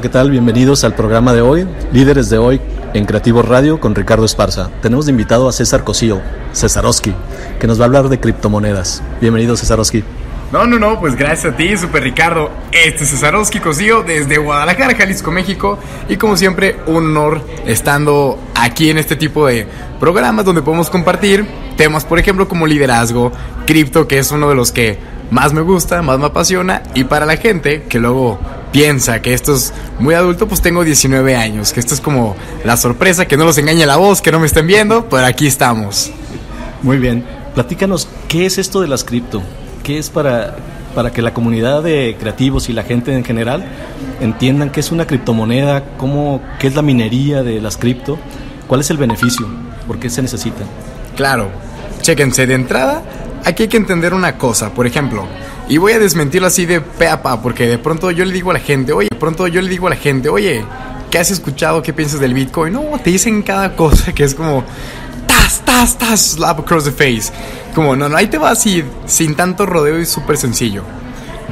¿Qué tal? Bienvenidos al programa de hoy, Líderes de hoy en Creativo Radio con Ricardo Esparza. Tenemos de invitado a César Cosío, Cesarowski, que nos va a hablar de criptomonedas. Bienvenido, Cesarowski. No, no, no, pues gracias a ti, Super Ricardo. Este es Cesarowski Cosío desde Guadalajara, Jalisco, México. Y como siempre, un honor estando aquí en este tipo de programas donde podemos compartir temas, por ejemplo, como liderazgo, cripto, que es uno de los que más me gusta, más me apasiona. Y para la gente que luego piensa que esto es muy adulto, pues tengo 19 años, que esto es como la sorpresa, que no los engañe la voz, que no me estén viendo, pero aquí estamos. Muy bien, platícanos, ¿qué es esto de las cripto? ¿Qué es para, para que la comunidad de creativos y la gente en general entiendan qué es una criptomoneda, cómo, qué es la minería de las cripto, cuál es el beneficio, por qué se necesita? Claro, chéquense de entrada, aquí hay que entender una cosa, por ejemplo, y voy a desmentirlo así de pe a pa, porque de pronto yo le digo a la gente, oye, de pronto yo le digo a la gente, oye, ¿qué has escuchado? ¿Qué piensas del Bitcoin? No, te dicen cada cosa que es como, tas, tas, slap across the face. Como, no, no, ahí te va así, sin tanto rodeo y súper sencillo.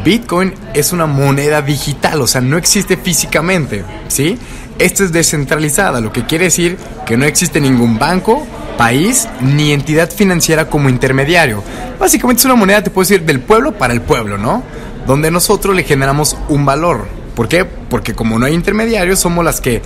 Bitcoin es una moneda digital, o sea, no existe físicamente, ¿sí? Esta es descentralizada, lo que quiere decir que no existe ningún banco, país ni entidad financiera como intermediario. Básicamente es una moneda, te puedo decir, del pueblo para el pueblo, ¿no? Donde nosotros le generamos un valor. ¿Por qué? Porque como no hay intermediarios, somos las que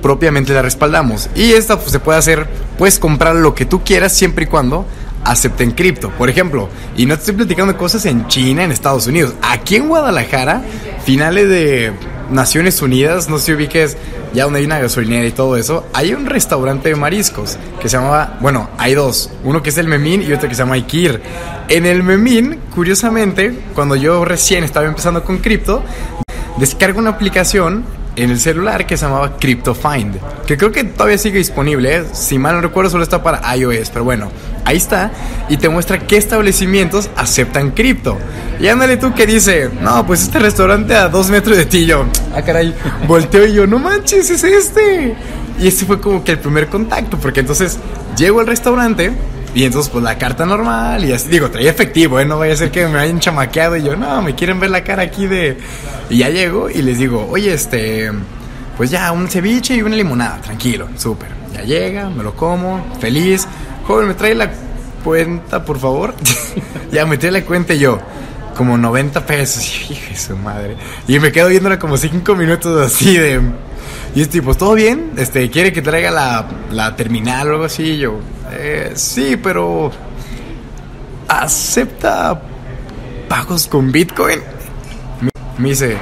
propiamente la respaldamos. Y esta pues, se puede hacer, puedes comprar lo que tú quieras siempre y cuando acepten cripto. Por ejemplo, y no te estoy platicando cosas en China, en Estados Unidos. Aquí en Guadalajara, finales de Naciones Unidas, no sé si ubiques ya donde hay una gasolinera y todo eso, hay un restaurante de mariscos que se llamaba, bueno, hay dos, uno que es el Memín y otro que se llama Ikir. En el Memín, curiosamente, cuando yo recién estaba empezando con cripto, descargo una aplicación en el celular que se llamaba CryptoFind, que creo que todavía sigue disponible, ¿eh? si mal no recuerdo solo está para iOS, pero bueno, ahí está y te muestra qué establecimientos aceptan cripto. Y ándale tú que dice, no, pues este restaurante a dos metros de ti, yo, ah caray, volteo y yo, no manches, es este. Y ese fue como que el primer contacto, porque entonces llego al restaurante y entonces, pues la carta normal, y así, digo, traía efectivo, ¿eh? No vaya a ser que me hayan chamaqueado y yo, no, me quieren ver la cara aquí de. Y ya llego y les digo, oye, este. Pues ya, un ceviche y una limonada, tranquilo, súper. Ya llega, me lo como, feliz. Joven, ¿me trae la cuenta, por favor? ya me trae la cuenta y yo, como 90 pesos. Hija de su madre. Y me quedo viéndola como 5 minutos así de. Y este tipo, ¿todo bien? Este, ¿quiere que traiga la, la terminal o algo así? Y yo, eh, sí, pero ¿acepta pagos con Bitcoin? Me, dice,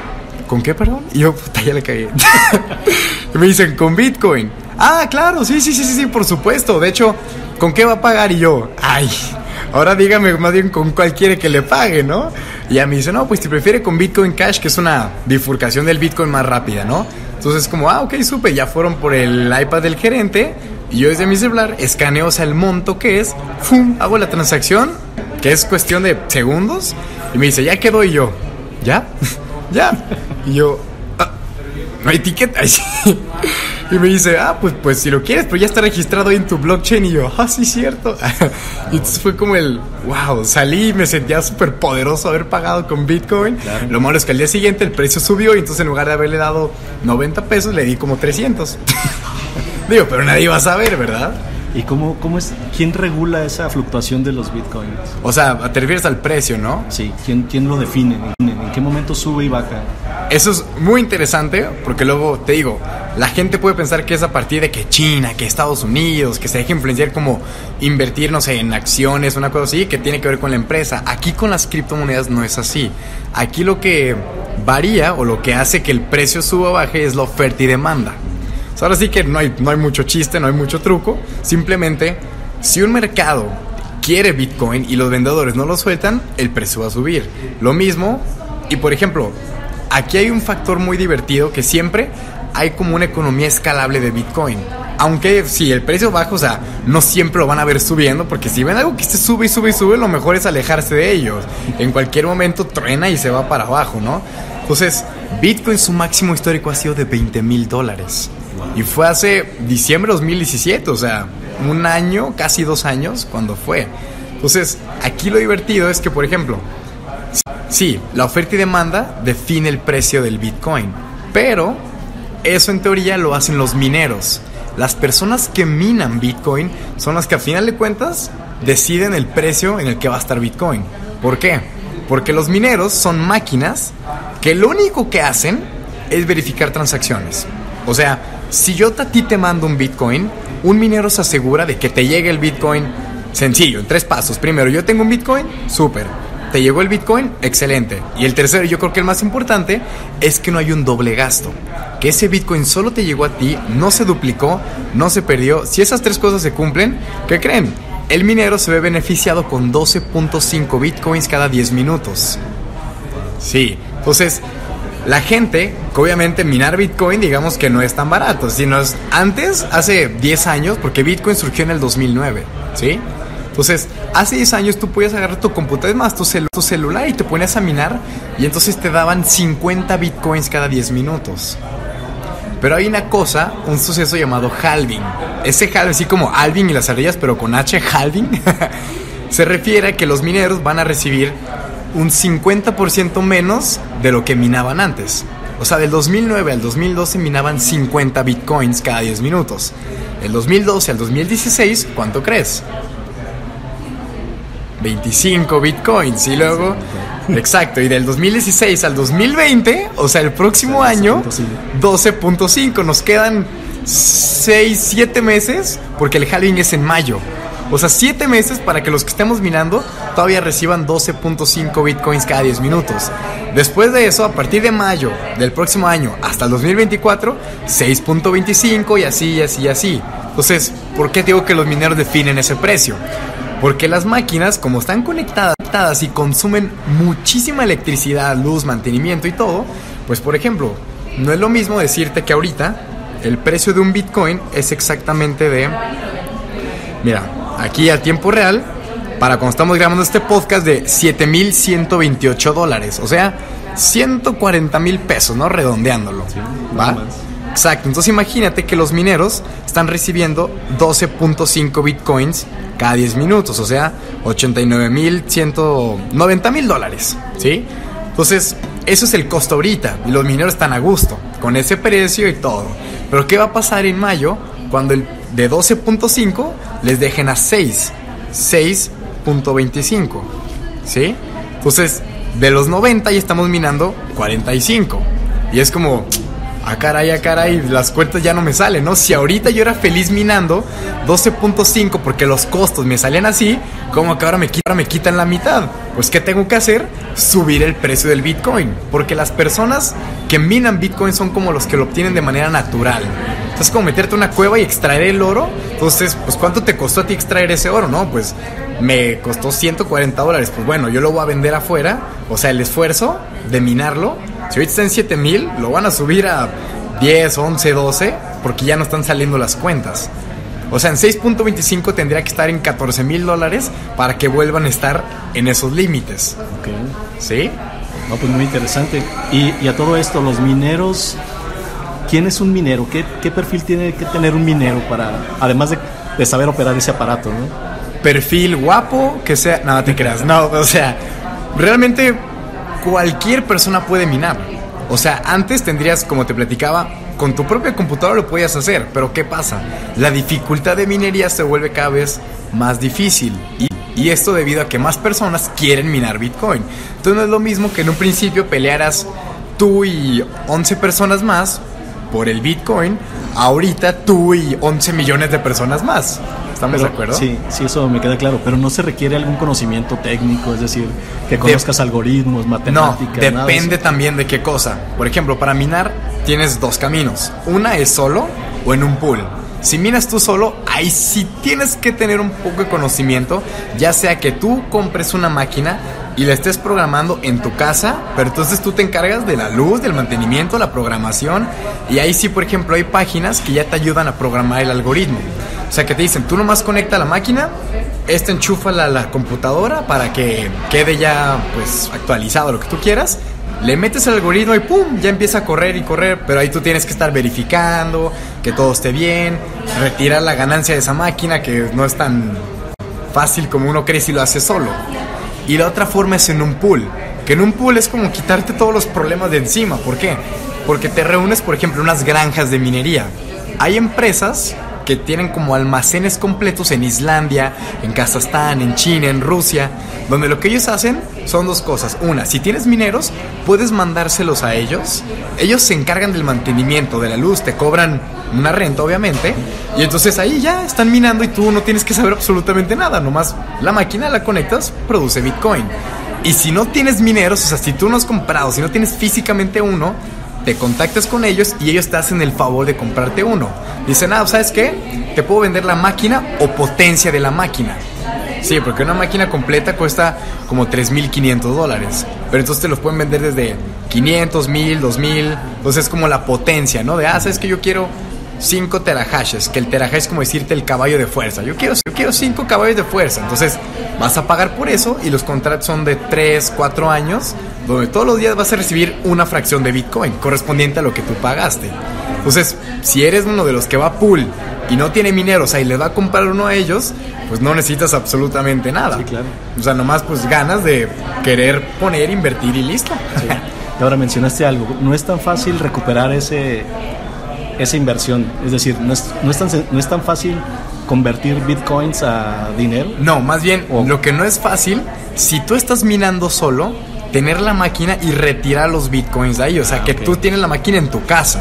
¿con qué, perdón? Y yo, puta, ya le caí. me dicen, con Bitcoin. Ah, claro, sí, sí, sí, sí, sí, por supuesto. De hecho, ¿con qué va a pagar? Y yo, ay, ahora dígame más bien con cuál quiere que le pague, ¿no? Y ya me dice, no, pues si prefiere con Bitcoin Cash, que es una bifurcación del Bitcoin más rápida, ¿no? Entonces, como, ah, ok, supe, ya fueron por el iPad del gerente. Y yo desde mi celular escaneo, el monto que es, ¡fum! Hago la transacción, que es cuestión de segundos. Y me dice, ya quedó. Y yo, ¿ya? ¿Ya? Y yo, ah, no hay etiqueta. Y me dice, ah, pues, pues si lo quieres, pero ya está registrado ahí en tu blockchain. Y yo, ah, sí, cierto. y entonces fue como el, wow, salí y me sentía súper poderoso haber pagado con Bitcoin. Claro. Lo malo es que al día siguiente el precio subió y entonces en lugar de haberle dado 90 pesos, le di como 300. Digo, pero nadie va a saber, ¿verdad? ¿Y cómo, cómo es, quién regula esa fluctuación de los bitcoins? O sea, te refieres al precio, ¿no? Sí, ¿quién, quién lo define? ¿En qué momento sube y baja? Eso es muy interesante porque luego te digo, la gente puede pensar que es a partir de que China, que Estados Unidos, que se deja influenciar como invertir, no sé, en acciones, una cosa así, que tiene que ver con la empresa. Aquí con las criptomonedas no es así. Aquí lo que varía o lo que hace que el precio suba o baje es la oferta y demanda. O sea, ahora sí que no hay, no hay mucho chiste, no hay mucho truco. Simplemente, si un mercado quiere Bitcoin y los vendedores no lo sueltan, el precio va a subir. Lo mismo, y por ejemplo, aquí hay un factor muy divertido que siempre hay como una economía escalable de Bitcoin. Aunque si el precio baja, o sea, no siempre lo van a ver subiendo, porque si ven algo que se sube y sube y sube, lo mejor es alejarse de ellos. En cualquier momento truena y se va para abajo, ¿no? Entonces, Bitcoin su máximo histórico ha sido de 20 mil dólares. Y fue hace diciembre de 2017, o sea, un año, casi dos años, cuando fue. Entonces, aquí lo divertido es que, por ejemplo, sí, la oferta y demanda define el precio del Bitcoin, pero eso en teoría lo hacen los mineros. Las personas que minan Bitcoin son las que a final de cuentas deciden el precio en el que va a estar Bitcoin. ¿Por qué? Porque los mineros son máquinas que lo único que hacen es verificar transacciones. O sea, si yo a ti te mando un Bitcoin, un minero se asegura de que te llegue el Bitcoin sencillo, en tres pasos. Primero, yo tengo un Bitcoin, súper. ¿Te llegó el Bitcoin? Excelente. Y el tercero, yo creo que el más importante, es que no hay un doble gasto. Ese Bitcoin solo te llegó a ti, no se duplicó, no se perdió. Si esas tres cosas se cumplen, ¿qué creen? El minero se ve beneficiado con 12.5 Bitcoins cada 10 minutos. Sí, entonces la gente, obviamente minar Bitcoin, digamos que no es tan barato, sino es antes, hace 10 años, porque Bitcoin surgió en el 2009, ¿sí? Entonces, hace 10 años tú podías agarrar tu computadora, más, tu, tu celular y te ponías a minar y entonces te daban 50 bitcoins cada 10 minutos. Pero hay una cosa, un suceso llamado halving. Ese halving, así como Alvin y las ardillas, pero con H, halving, se refiere a que los mineros van a recibir un 50% menos de lo que minaban antes. O sea, del 2009 al 2012 minaban 50 bitcoins cada 10 minutos. Del 2012 al 2016, ¿cuánto crees? 25 bitcoins y luego exacto y del 2016 al 2020 o sea el próximo año 12.5 nos quedan 6 7 meses porque el halving es en mayo. O sea 7 meses para que los que estemos minando todavía reciban 12.5 bitcoins cada 10 minutos. Después de eso a partir de mayo del próximo año hasta el 2024 6.25 y así y así y así. Entonces ¿por qué digo que los mineros definen ese precio? Porque las máquinas, como están conectadas y consumen muchísima electricidad, luz, mantenimiento y todo, pues por ejemplo, no es lo mismo decirte que ahorita el precio de un Bitcoin es exactamente de... Mira, aquí a tiempo real, para cuando estamos grabando este podcast, de 7.128 dólares. O sea, 140 mil pesos, ¿no? Redondeándolo. ¿Va? Exacto. Entonces imagínate que los mineros están recibiendo 12.5 bitcoins cada 10 minutos, o sea, 89 mil 190 mil dólares, ¿sí? Entonces, eso es el costo ahorita y los mineros están a gusto con ese precio y todo. Pero ¿qué va a pasar en mayo cuando el de 12.5 les dejen a 6? 6.25, ¿sí? Entonces, de los 90 ya estamos minando 45. Y es como, ah, caray, ah, caray, las cuentas ya no me salen, ¿no? Si ahorita yo era feliz minando 12.5 porque los costos me salían así, ¿cómo que ahora me, quitan, me quitan la mitad? Pues, ¿qué tengo que hacer? Subir el precio del Bitcoin. Porque las personas que minan Bitcoin son como los que lo obtienen de manera natural. Es como meterte a una cueva y extraer el oro. Entonces, pues, ¿cuánto te costó a ti extraer ese oro, no? Pues, me costó 140 dólares. Pues bueno, yo lo voy a vender afuera. O sea, el esfuerzo de minarlo si ahorita está en 7 mil, lo van a subir a 10, 11, 12, porque ya no están saliendo las cuentas. O sea, en 6.25 tendría que estar en 14 mil dólares para que vuelvan a estar en esos límites. Ok. ¿Sí? No, pues muy interesante. Y, y, a todo esto, los mineros, ¿quién es un minero? ¿Qué, ¿Qué, perfil tiene que tener un minero para, además de, de saber operar ese aparato, ¿no? Perfil guapo, que sea... Nada, te creas. No, o sea, realmente cualquier persona puede minar. O sea, antes tendrías, como te platicaba, con tu propia computadora lo podías hacer, pero ¿qué pasa? La dificultad de minería se vuelve cada vez más difícil. Y, y, esto debido a que más personas quieren minar Bitcoin. Entonces no es lo mismo que en un principio pelearas tú y 11 personas más por el Bitcoin, ahorita tú y 11 millones de personas más. ¿Estamos pero, de acuerdo? Sí, sí, eso me queda claro. Pero no se requiere algún conocimiento técnico, es decir, que conozcas de algoritmos, matemáticas. No, depende también de qué cosa. Por ejemplo, para minar tienes dos caminos. Una es solo o en un pool. Si minas tú solo, ahí sí tienes que tener un poco de conocimiento, ya sea que tú compres una máquina y la estés programando en tu casa, pero entonces tú te encargas de la luz, del mantenimiento, la programación, y ahí sí, por ejemplo, hay páginas que ya te ayudan a programar el algoritmo. O sea, que te dicen, tú nomás conecta la máquina, esta enchufa a la computadora para que quede ya pues actualizado lo que tú quieras. Le metes el algoritmo y ¡pum! Ya empieza a correr y correr, pero ahí tú tienes que estar verificando que todo esté bien, retirar la ganancia de esa máquina que no es tan fácil como uno cree si lo hace solo. Y la otra forma es en un pool. Que en un pool es como quitarte todos los problemas de encima. ¿Por qué? Porque te reúnes, por ejemplo, unas granjas de minería. Hay empresas que tienen como almacenes completos en Islandia, en Kazajstán, en China, en Rusia, donde lo que ellos hacen son dos cosas. Una, si tienes mineros, puedes mandárselos a ellos. Ellos se encargan del mantenimiento de la luz, te cobran una renta, obviamente. Y entonces ahí ya están minando y tú no tienes que saber absolutamente nada. Nomás la máquina la conectas, produce Bitcoin. Y si no tienes mineros, o sea, si tú no has comprado, si no tienes físicamente uno, te contactas con ellos y ellos te hacen el favor de comprarte uno. Dicen, ah, ¿sabes qué? Te puedo vender la máquina o potencia de la máquina. Sí, porque una máquina completa cuesta como 3.500 dólares. Pero entonces te los pueden vender desde 500, 1000, 2000. Entonces es como la potencia, ¿no? De, ah, ¿sabes que Yo quiero 5 terahashes, que el terahash es como decirte el caballo de fuerza. Yo quiero, yo quiero 5 caballos de fuerza. Entonces vas a pagar por eso y los contratos son de 3, 4 años, donde todos los días vas a recibir una fracción de Bitcoin correspondiente a lo que tú pagaste. Entonces, si eres uno de los que va a pool y no tiene mineros ahí le va a comprar uno a ellos, pues no necesitas absolutamente nada. Sí, claro. O sea, nomás pues ganas de querer poner, invertir y listo. Y ahora mencionaste algo, no es tan fácil recuperar ese esa inversión, es decir, no es, no es, tan, no es tan fácil convertir bitcoins a dinero. No, más bien, lo que no es fácil, si tú estás minando solo, tener la máquina y retirar los bitcoins de ahí. O sea, Ah, que tú tienes la máquina en tu casa.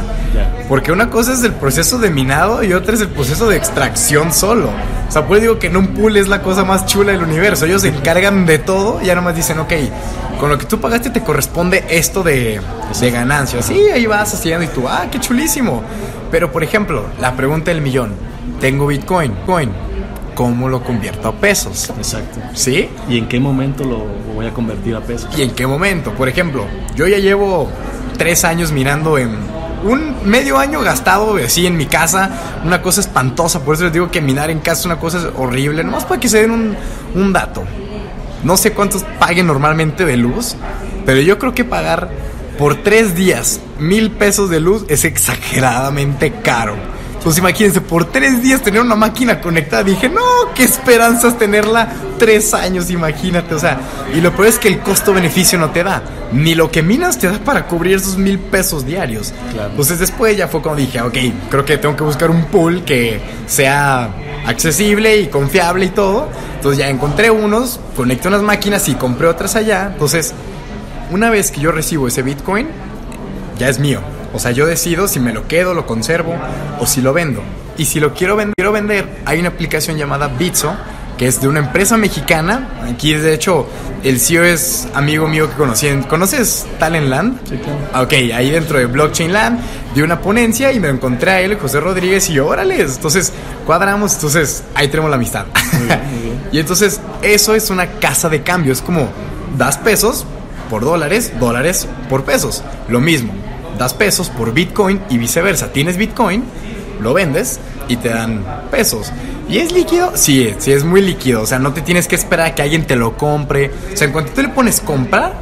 Porque una cosa es el proceso de minado y otra es el proceso de extracción solo. O sea, pues digo que en un pool es la cosa más chula del universo. Ellos se encargan de todo y ya nomás dicen, ok, con lo que tú pagaste te corresponde esto de, de ganancia. Sí, ahí vas haciendo y tú, ah, qué chulísimo. Pero, por ejemplo, la pregunta del millón. Tengo Bitcoin, coin. ¿Cómo lo convierto a pesos? Exacto. ¿Sí? ¿Y en qué momento lo voy a convertir a pesos? ¿Y en qué momento? Por ejemplo, yo ya llevo tres años mirando en un medio año gastado así en mi casa, una cosa espantosa, por eso les digo que minar en casa es una cosa horrible, nomás para que se den un, un dato. No sé cuántos paguen normalmente de luz, pero yo creo que pagar por tres días mil pesos de luz es exageradamente caro. Entonces imagínense, por tres días tener una máquina conectada, dije, no, qué esperanzas tenerla tres años, imagínate. O sea, y lo peor es que el costo-beneficio no te da. Ni lo que minas te da para cubrir esos mil pesos diarios. Claro. Entonces después ya fue cuando dije, ok, creo que tengo que buscar un pool que sea accesible y confiable y todo. Entonces ya encontré unos, conecté unas máquinas y compré otras allá. Entonces, una vez que yo recibo ese Bitcoin, ya es mío. O sea, yo decido si me lo quedo, lo conservo o si lo vendo. Y si lo quiero vender, quiero vender hay una aplicación llamada Bitso, que es de una empresa mexicana. Aquí, de hecho, el CEO es amigo mío que conocí. en- ¿Conoces Talent Land? Sí, claro. Ah, Ok, ahí dentro de Blockchain Land di una ponencia y me encontré a él, José Rodríguez, y yo, órale, entonces cuadramos, entonces ahí tenemos la amistad. Muy bien, muy bien. y entonces eso es una casa de cambio, es como das pesos por dólares, dólares por pesos, lo mismo, das pesos por Bitcoin y viceversa, tienes Bitcoin, lo vendes y te dan pesos. ¿Y es líquido? Sí, sí, es muy líquido. O sea, no te tienes que esperar a que alguien te lo compre. O sea, en cuanto tú le pones comprar,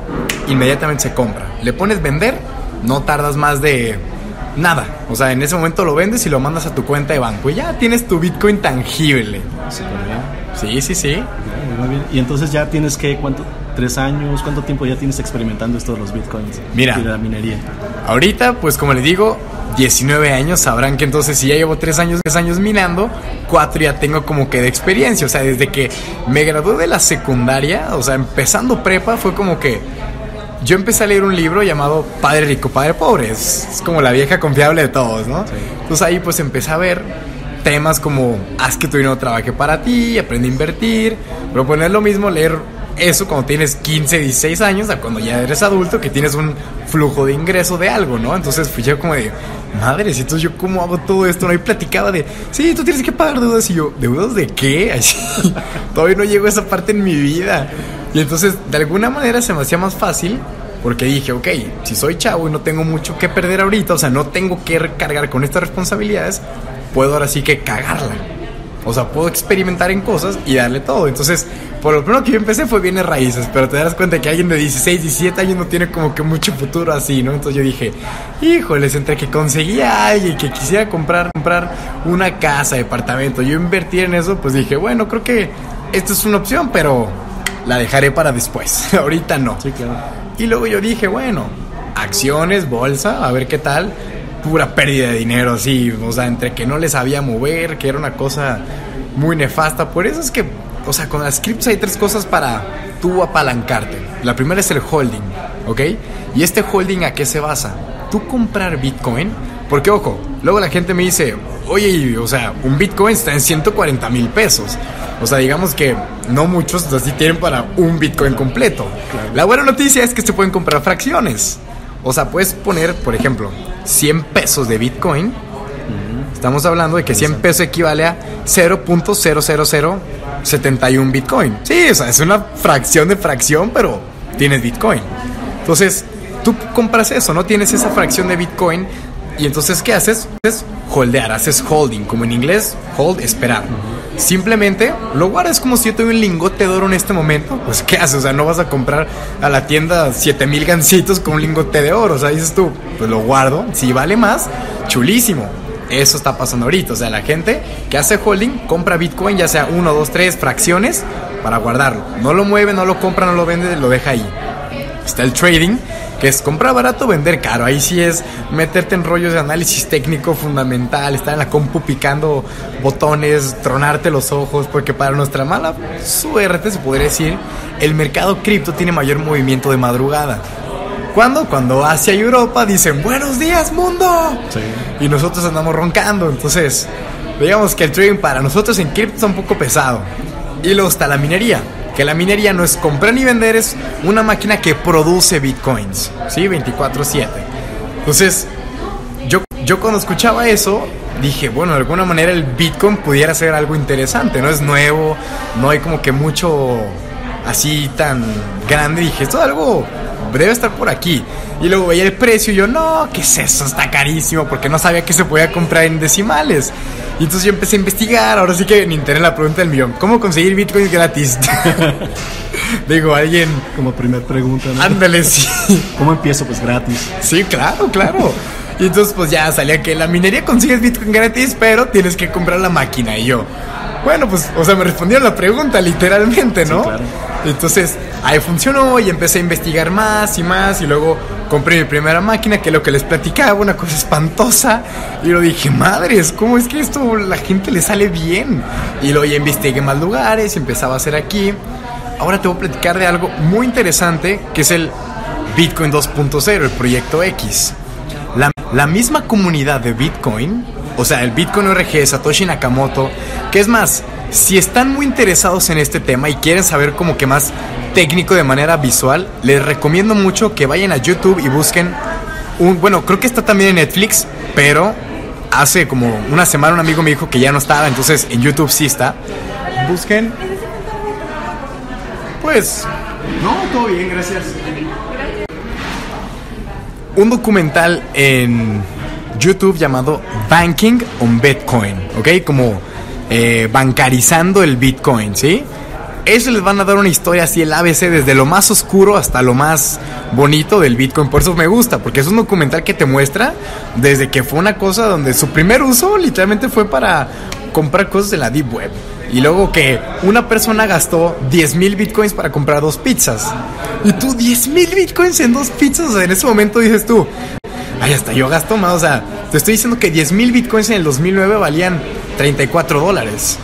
inmediatamente se compra. Le pones vender, no tardas más de nada. O sea, en ese momento lo vendes y lo mandas a tu cuenta de banco. Y ya tienes tu Bitcoin tangible. Sí, sí, sí. Bien. Y entonces ya tienes que, ¿cuánto? ¿Tres años? ¿Cuánto tiempo ya tienes experimentando esto de los bitcoins? Mira. Y de la minería. Ahorita, pues como les digo, 19 años, sabrán que entonces si ya llevo 3 años, 3 años minando, 4 ya tengo como que de experiencia. O sea, desde que me gradué de la secundaria, o sea, empezando prepa, fue como que yo empecé a leer un libro llamado Padre Rico, Padre Pobre. Es, es como la vieja confiable de todos, ¿no? Sí. Entonces ahí pues empecé a ver temas como haz que tu dinero trabaje para ti, aprende a invertir, pero pues lo mismo leer eso cuando tienes 15, 16 años a cuando ya eres adulto que tienes un flujo de ingreso de algo, ¿no? Entonces fui yo como de, madre, si entonces yo cómo hago todo esto, ¿no? Y platicaba de, sí, tú tienes que pagar deudas y yo, ¿deudas de qué? Todavía no llego a esa parte en mi vida. Y entonces de alguna manera se me hacía más fácil porque dije, ok, si soy chavo y no tengo mucho que perder ahorita, o sea, no tengo que cargar con estas responsabilidades, puedo ahora sí que cagarla. O sea, puedo experimentar en cosas y darle todo. Entonces, por lo primero que yo empecé fue bienes raíces, pero te das cuenta que alguien de 16, 17 años no tiene como que mucho futuro así, ¿no? Entonces yo dije, híjoles, entre que conseguía a alguien que quisiera comprar, comprar una casa, departamento, yo invertir en eso, pues dije, bueno, creo que esto es una opción, pero la dejaré para después. Ahorita no. Sí, claro. Y luego yo dije, bueno, acciones, bolsa, a ver qué tal. Pura pérdida de dinero, así. O sea, entre que no les sabía mover, que era una cosa muy nefasta. Por eso es que, o sea, con las criptos hay tres cosas para tú apalancarte. La primera es el holding, ¿ok? Y este holding a qué se basa? Tú comprar Bitcoin, porque ojo, luego la gente me dice, oye, o sea, un Bitcoin está en 140 mil pesos. O sea, digamos que no muchos así tienen para un Bitcoin completo. La buena noticia es que se pueden comprar fracciones. O sea, puedes poner, por ejemplo, 100 pesos de Bitcoin. Estamos hablando de que 100 pesos equivale a 0.00071 Bitcoin. Sí, o sea, es una fracción de fracción, pero tienes Bitcoin. Entonces, tú compras eso, no tienes esa fracción de Bitcoin. Y entonces, ¿qué haces? Es holdear, haces holding, como en inglés, hold, esperar. Simplemente lo guardas como si yo tuviera un lingote de oro en este momento. Pues, ¿qué haces? O sea, no vas a comprar a la tienda 7000 gancitos con un lingote de oro. O sea, dices tú, pues lo guardo. Si vale más, chulísimo. Eso está pasando ahorita. O sea, la gente que hace holding compra Bitcoin, ya sea uno, dos, tres fracciones, para guardarlo. No lo mueve, no lo compra, no lo vende, lo deja ahí. Está el trading, que es comprar barato, vender caro. Ahí sí es meterte en rollos de análisis técnico fundamental, estar en la compu picando botones, tronarte los ojos, porque para nuestra mala suerte, se podría decir, el mercado cripto tiene mayor movimiento de madrugada. ¿Cuándo? Cuando Asia y Europa dicen buenos días mundo. Sí. Y nosotros andamos roncando. Entonces, digamos que el trading para nosotros en cripto está un poco pesado. Y luego está la minería. Que la minería no es comprar ni vender, es una máquina que produce bitcoins. ¿Sí? 24-7. Entonces, yo, yo cuando escuchaba eso, dije, bueno, de alguna manera el bitcoin pudiera ser algo interesante. No es nuevo, no hay como que mucho así tan grande. Dije, esto es algo debe estar por aquí. Y luego veía el precio y yo, no, ¿qué es eso? Está carísimo porque no sabía que se podía comprar en decimales. Y entonces yo empecé a investigar, ahora sí que en internet la pregunta del millón, ¿cómo conseguir bitcoins gratis? Digo, alguien... Como primer pregunta, ¿no? Ándale, sí. ¿Cómo empiezo? Pues gratis. Sí, claro, claro. Y entonces pues ya salía que la minería consigues bitcoin gratis, pero tienes que comprar la máquina. Y yo, bueno, pues, o sea, me respondieron la pregunta literalmente, ¿no? Sí, claro. Entonces, ahí funcionó y empecé a investigar más y más y luego compré mi primera máquina, que es lo que les platicaba, una cosa espantosa. Y lo dije, madres, ¿cómo es que esto la gente le sale bien? Y luego ya investigué más lugares empezaba a hacer aquí. Ahora te voy a platicar de algo muy interesante, que es el Bitcoin 2.0, el proyecto X. La, la misma comunidad de Bitcoin, o sea, el Bitcoin ORG, Satoshi Nakamoto, que es más, si están muy interesados en este tema y quieren saber como que más técnico de manera visual, les recomiendo mucho que vayan a YouTube y busquen un, bueno, creo que está también en Netflix, pero hace como una semana un amigo me dijo que ya no estaba, entonces en YouTube sí está. Busquen. Pues, no, todo bien, gracias. Un documental en YouTube llamado Banking on Bitcoin, ¿ok? Como eh, bancarizando el Bitcoin, ¿sí? Eso les van a dar una historia así, el ABC, desde lo más oscuro hasta lo más bonito del Bitcoin. Por eso me gusta, porque es un documental que te muestra desde que fue una cosa donde su primer uso literalmente fue para comprar cosas de la Deep Web. Y luego que una persona gastó 10 mil bitcoins para comprar dos pizzas. Y tú, 10 mil bitcoins en dos pizzas. En ese momento dices tú, ay, hasta yo gasto más. O sea, te estoy diciendo que 10 mil bitcoins en el 2009 valían 34 dólares.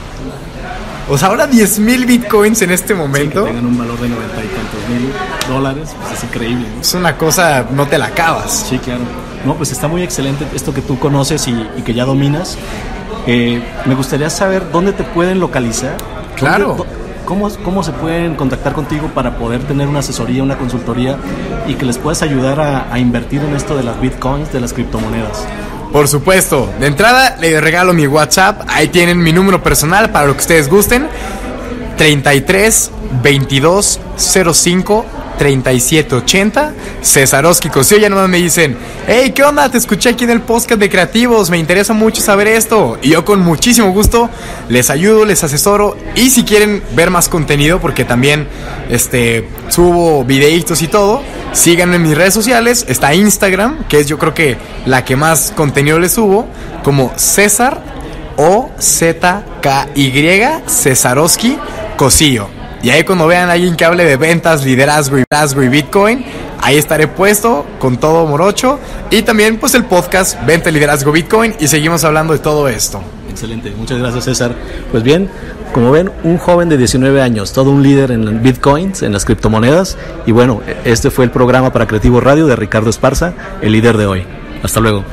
O sea, ahora 10 mil bitcoins en este Sí, momento que tengan un valor de noventa y tantos mil dólares, pues es increíble. ¿no? es una cosa, no te la acabas. Sí, claro. No, pues está muy excelente esto que tú conoces y, y que ya dominas. Eh, me gustaría saber dónde te pueden localizar. Claro. ¿Dónde- ¿Cómo, ¿Cómo se pueden contactar contigo para poder tener una asesoría, una consultoría y que les puedas ayudar a, invertir en esto de las bitcoins, de las criptomonedas? Por supuesto, de entrada les regalo mi WhatsApp, ahí tienen mi número personal para lo que ustedes gusten. 33 22 05 37 80 Cesaroski Cosío ya nomás me dicen Hey, ¿qué onda? Te escuché aquí en el podcast de creativos Me interesa mucho saber esto Y yo con muchísimo gusto les ayudo, les asesoro Y si quieren ver más contenido Porque también este, subo videitos y todo Síganme en mis redes sociales Está Instagram, que es yo creo que la que más contenido les subo Como César o Z-K-Y Cesarowski Cosillo. Y ahí cuando vean a alguien que hable de ventas, liderazgo y, liderazgo y Bitcoin, ahí estaré puesto con todo morocho. Y también pues el podcast Venta, Liderazgo, Bitcoin y seguimos hablando de todo esto. Excelente, muchas gracias César. Pues bien, como ven, un joven de 19 años, todo un líder en bitcoins, en las criptomonedas. Y bueno, este fue el programa para Creativo Radio de Ricardo Esparza, el líder de hoy. Hasta luego.